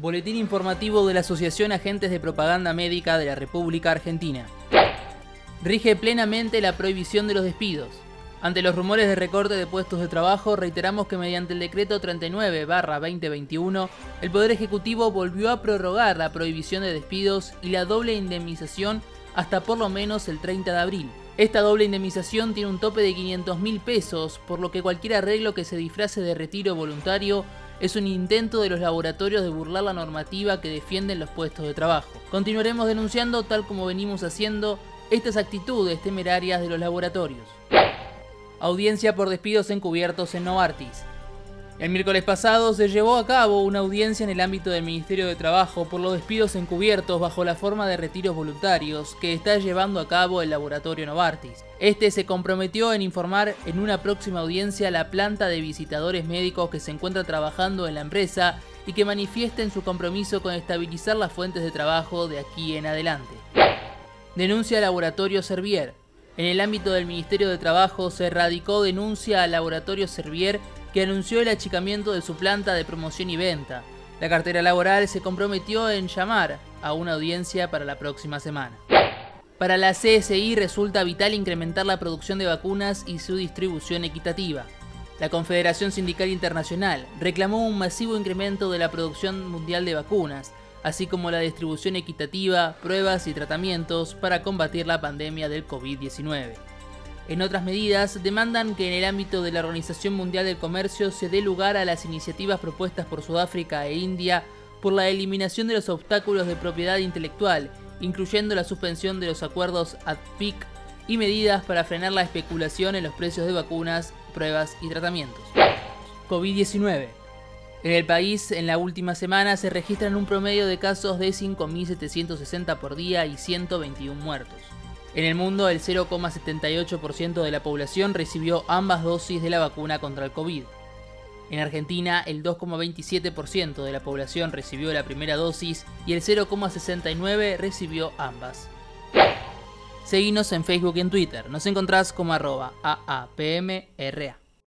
Boletín informativo de la Asociación Agentes de Propaganda Médica de la República Argentina. Rige plenamente la prohibición de los despidos. Ante los rumores de recorte de puestos de trabajo, reiteramos que mediante el decreto 39-2021, el Poder Ejecutivo volvió a prorrogar la prohibición de despidos y la doble indemnización hasta por lo menos el 30 de abril. Esta doble indemnización tiene un tope de 500 mil pesos, por lo que cualquier arreglo que se disfrace de retiro voluntario es un intento de los laboratorios de burlar la normativa que defienden los puestos de trabajo. Continuaremos denunciando, tal como venimos haciendo, estas actitudes temerarias de los laboratorios. Audiencia por despidos encubiertos en Novartis. El miércoles pasado se llevó a cabo una audiencia en el ámbito del Ministerio de Trabajo por los despidos encubiertos bajo la forma de retiros voluntarios que está llevando a cabo el laboratorio Novartis. Este se comprometió en informar en una próxima audiencia a la planta de visitadores médicos que se encuentra trabajando en la empresa y que manifiesten su compromiso con estabilizar las fuentes de trabajo de aquí en adelante. Denuncia Laboratorio Servier. En el ámbito del Ministerio de Trabajo se radicó denuncia al Laboratorio Servier que anunció el achicamiento de su planta de promoción y venta. La cartera laboral se comprometió en llamar a una audiencia para la próxima semana. Para la CSI resulta vital incrementar la producción de vacunas y su distribución equitativa. La Confederación Sindical Internacional reclamó un masivo incremento de la producción mundial de vacunas, así como la distribución equitativa, pruebas y tratamientos para combatir la pandemia del COVID-19. En otras medidas, demandan que en el ámbito de la Organización Mundial del Comercio se dé lugar a las iniciativas propuestas por Sudáfrica e India por la eliminación de los obstáculos de propiedad intelectual, incluyendo la suspensión de los acuerdos ADPIC y medidas para frenar la especulación en los precios de vacunas, pruebas y tratamientos. COVID-19. En el país, en la última semana se registran un promedio de casos de 5.760 por día y 121 muertos. En el mundo, el 0,78% de la población recibió ambas dosis de la vacuna contra el COVID. En Argentina, el 2,27% de la población recibió la primera dosis y el 0,69% recibió ambas. Seguinos en Facebook y en Twitter. Nos encontrás como arroba AAPMRA.